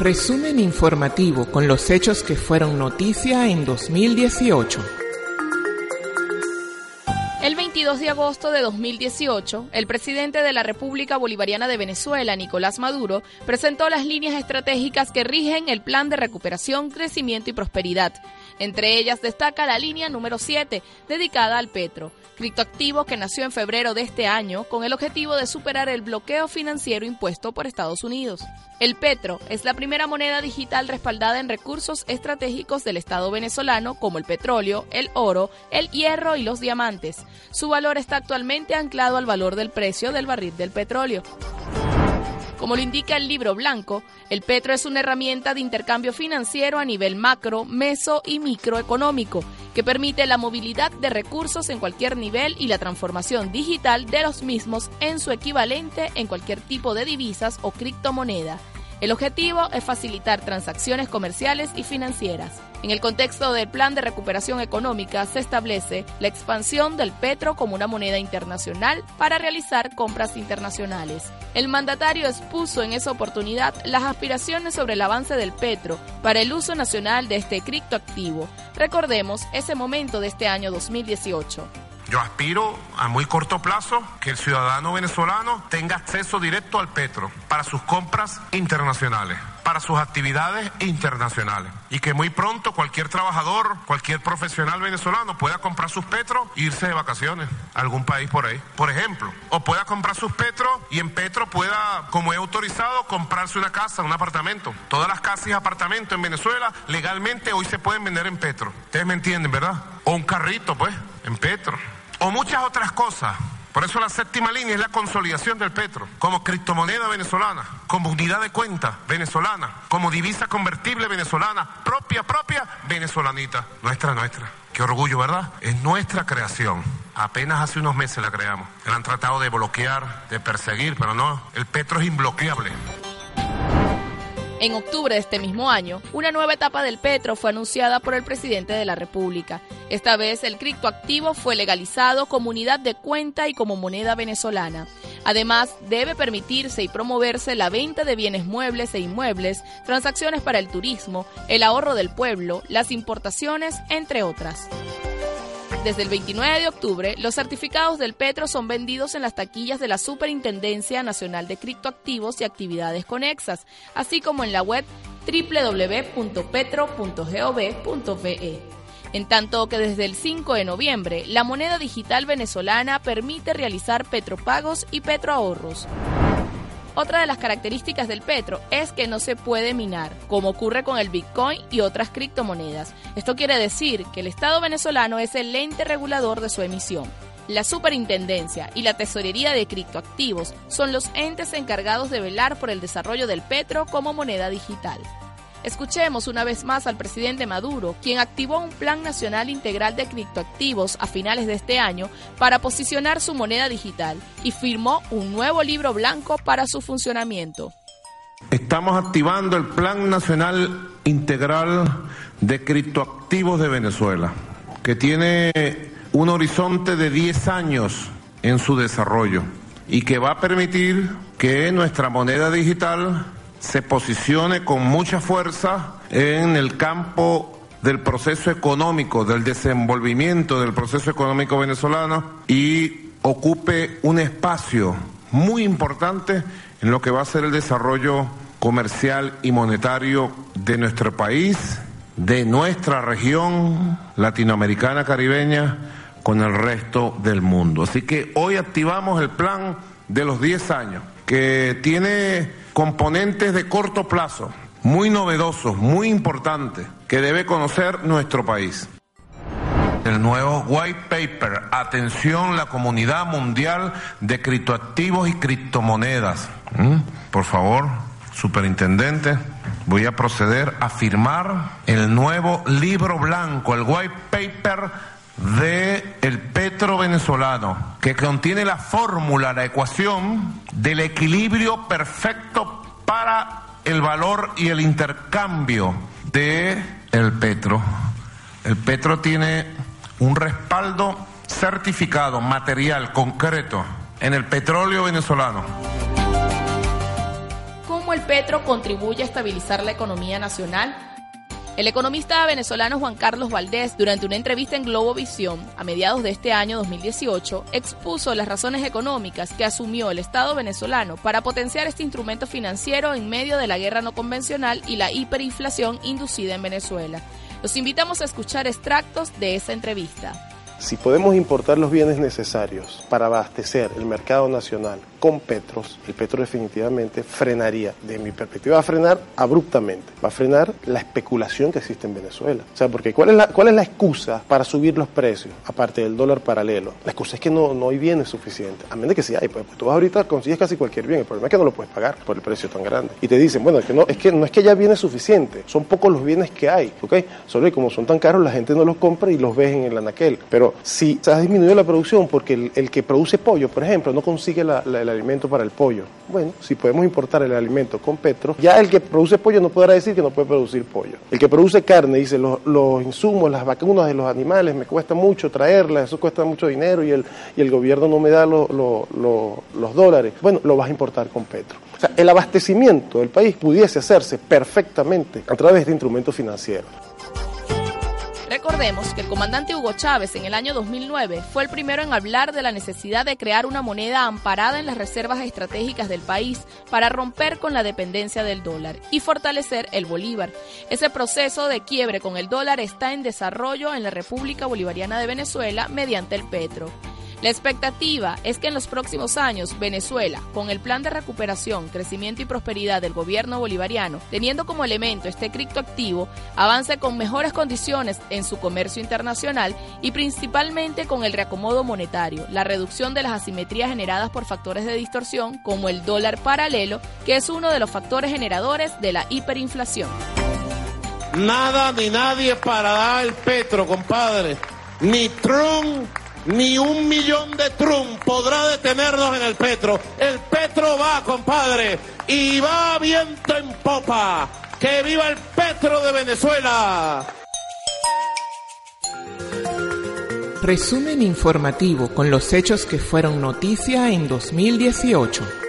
Resumen informativo con los hechos que fueron noticia en 2018. El 22 de agosto de 2018, el presidente de la República Bolivariana de Venezuela, Nicolás Maduro, presentó las líneas estratégicas que rigen el Plan de Recuperación, Crecimiento y Prosperidad. Entre ellas destaca la línea número 7, dedicada al petro, criptoactivo que nació en febrero de este año con el objetivo de superar el bloqueo financiero impuesto por Estados Unidos. El petro es la primera moneda digital respaldada en recursos estratégicos del Estado venezolano como el petróleo, el oro, el hierro y los diamantes. Su valor está actualmente anclado al valor del precio del barril del petróleo. Como lo indica el libro blanco, el petro es una herramienta de intercambio financiero a nivel macro, meso y microeconómico que permite la movilidad de recursos en cualquier nivel y la transformación digital de los mismos en su equivalente en cualquier tipo de divisas o criptomoneda. El objetivo es facilitar transacciones comerciales y financieras. En el contexto del Plan de Recuperación Económica se establece la expansión del petro como una moneda internacional para realizar compras internacionales. El mandatario expuso en esa oportunidad las aspiraciones sobre el avance del petro para el uso nacional de este criptoactivo. Recordemos ese momento de este año 2018. Yo aspiro a muy corto plazo que el ciudadano venezolano tenga acceso directo al petro para sus compras internacionales, para sus actividades internacionales. Y que muy pronto cualquier trabajador, cualquier profesional venezolano pueda comprar sus petros e irse de vacaciones a algún país por ahí, por ejemplo. O pueda comprar sus petros y en petro pueda, como he autorizado, comprarse una casa, un apartamento. Todas las casas y apartamentos en Venezuela legalmente hoy se pueden vender en petro. Ustedes me entienden, ¿verdad? O un carrito, pues, en petro o muchas otras cosas. Por eso la séptima línea es la consolidación del petro como criptomoneda venezolana, como unidad de cuenta venezolana, como divisa convertible venezolana, propia, propia venezolanita, nuestra, nuestra. Qué orgullo, ¿verdad? Es nuestra creación. Apenas hace unos meses la creamos. La han tratado de bloquear, de perseguir, pero no, el petro es imbloqueable. En octubre de este mismo año, una nueva etapa del petro fue anunciada por el presidente de la República. Esta vez el criptoactivo fue legalizado como unidad de cuenta y como moneda venezolana. Además, debe permitirse y promoverse la venta de bienes muebles e inmuebles, transacciones para el turismo, el ahorro del pueblo, las importaciones, entre otras. Desde el 29 de octubre, los certificados del Petro son vendidos en las taquillas de la Superintendencia Nacional de Criptoactivos y Actividades Conexas, así como en la web www.petro.gov.ve. En tanto que desde el 5 de noviembre, la moneda digital venezolana permite realizar petropagos y petroahorros. Otra de las características del petro es que no se puede minar, como ocurre con el Bitcoin y otras criptomonedas. Esto quiere decir que el Estado venezolano es el ente regulador de su emisión. La Superintendencia y la Tesorería de Criptoactivos son los entes encargados de velar por el desarrollo del petro como moneda digital. Escuchemos una vez más al presidente Maduro, quien activó un plan nacional integral de criptoactivos a finales de este año para posicionar su moneda digital y firmó un nuevo libro blanco para su funcionamiento. Estamos activando el Plan Nacional Integral de Criptoactivos de Venezuela, que tiene un horizonte de 10 años en su desarrollo y que va a permitir que nuestra moneda digital se posicione con mucha fuerza en el campo del proceso económico, del desenvolvimiento del proceso económico venezolano y ocupe un espacio muy importante en lo que va a ser el desarrollo comercial y monetario de nuestro país, de nuestra región latinoamericana caribeña con el resto del mundo. Así que hoy activamos el plan de los 10 años, que tiene componentes de corto plazo, muy novedosos, muy importantes, que debe conocer nuestro país. El nuevo white paper, atención la comunidad mundial de criptoactivos y criptomonedas. ¿Mm? Por favor, superintendente, voy a proceder a firmar el nuevo libro blanco, el white paper de el petro venezolano, que contiene la fórmula, la ecuación del equilibrio perfecto para el valor y el intercambio de el petro. El petro tiene un respaldo certificado, material, concreto, en el petróleo venezolano el petro contribuye a estabilizar la economía nacional? El economista venezolano Juan Carlos Valdés, durante una entrevista en Globovisión a mediados de este año 2018, expuso las razones económicas que asumió el Estado venezolano para potenciar este instrumento financiero en medio de la guerra no convencional y la hiperinflación inducida en Venezuela. Los invitamos a escuchar extractos de esa entrevista. Si podemos importar los bienes necesarios para abastecer el mercado nacional con Petros, el Petro definitivamente frenaría, de mi perspectiva va a frenar abruptamente, va a frenar la especulación que existe en Venezuela. O sea, porque ¿cuál es la, cuál es la excusa para subir los precios, aparte del dólar paralelo? La excusa es que no, no hay bienes suficientes, a menos de que sí hay, pues, pues, tú vas ahorita consigues casi cualquier bien, el problema es que no lo puedes pagar por el precio tan grande. Y te dicen, bueno, es que no es que, no es que haya bienes suficientes, son pocos los bienes que hay, ¿ok? Solo que como son tan caros, la gente no los compra y los ves en el anaquel. Pero si se ha disminuido la producción porque el, que produce pollo, por ejemplo, no consigue la, alimento para el pollo. Bueno, si podemos importar el alimento con petro, ya el que produce pollo no podrá decir que no puede producir pollo. El que produce carne dice, los, insumos, las vacunas de los animales, me cuesta mucho traerlas, eso cuesta mucho dinero y el, y el gobierno no me da los dólares. Bueno, lo vas a importar con petro. O sea, el abastecimiento del país pudiese hacerse perfectamente a través de instrumentos financieros. Recordemos que el comandante Hugo Chávez en el año 2009 fue el primero en hablar de la necesidad de crear una moneda amparada en las reservas estratégicas del país para romper con la dependencia del dólar y fortalecer el bolívar. Ese proceso de quiebre con el dólar está en desarrollo en la República Bolivariana de Venezuela mediante el petro. La expectativa es que en los próximos años Venezuela, con el plan de recuperación, crecimiento y prosperidad del gobierno bolivariano, teniendo como elemento este criptoactivo, avance con mejores condiciones en su comercio internacional y principalmente con el reacomodo monetario, la reducción de las asimetrías generadas por factores de distorsión como el dólar paralelo, que es uno de los factores generadores de la hiperinflación. Nada ni nadie parará el petro, compadre. Ni Trump ni un millón de Trump podrá detenernos en el Petro. El Petro va, compadre, y va viento en popa. ¡Que viva el Petro de Venezuela! Resumen informativo con los hechos que fueron noticia en 2018.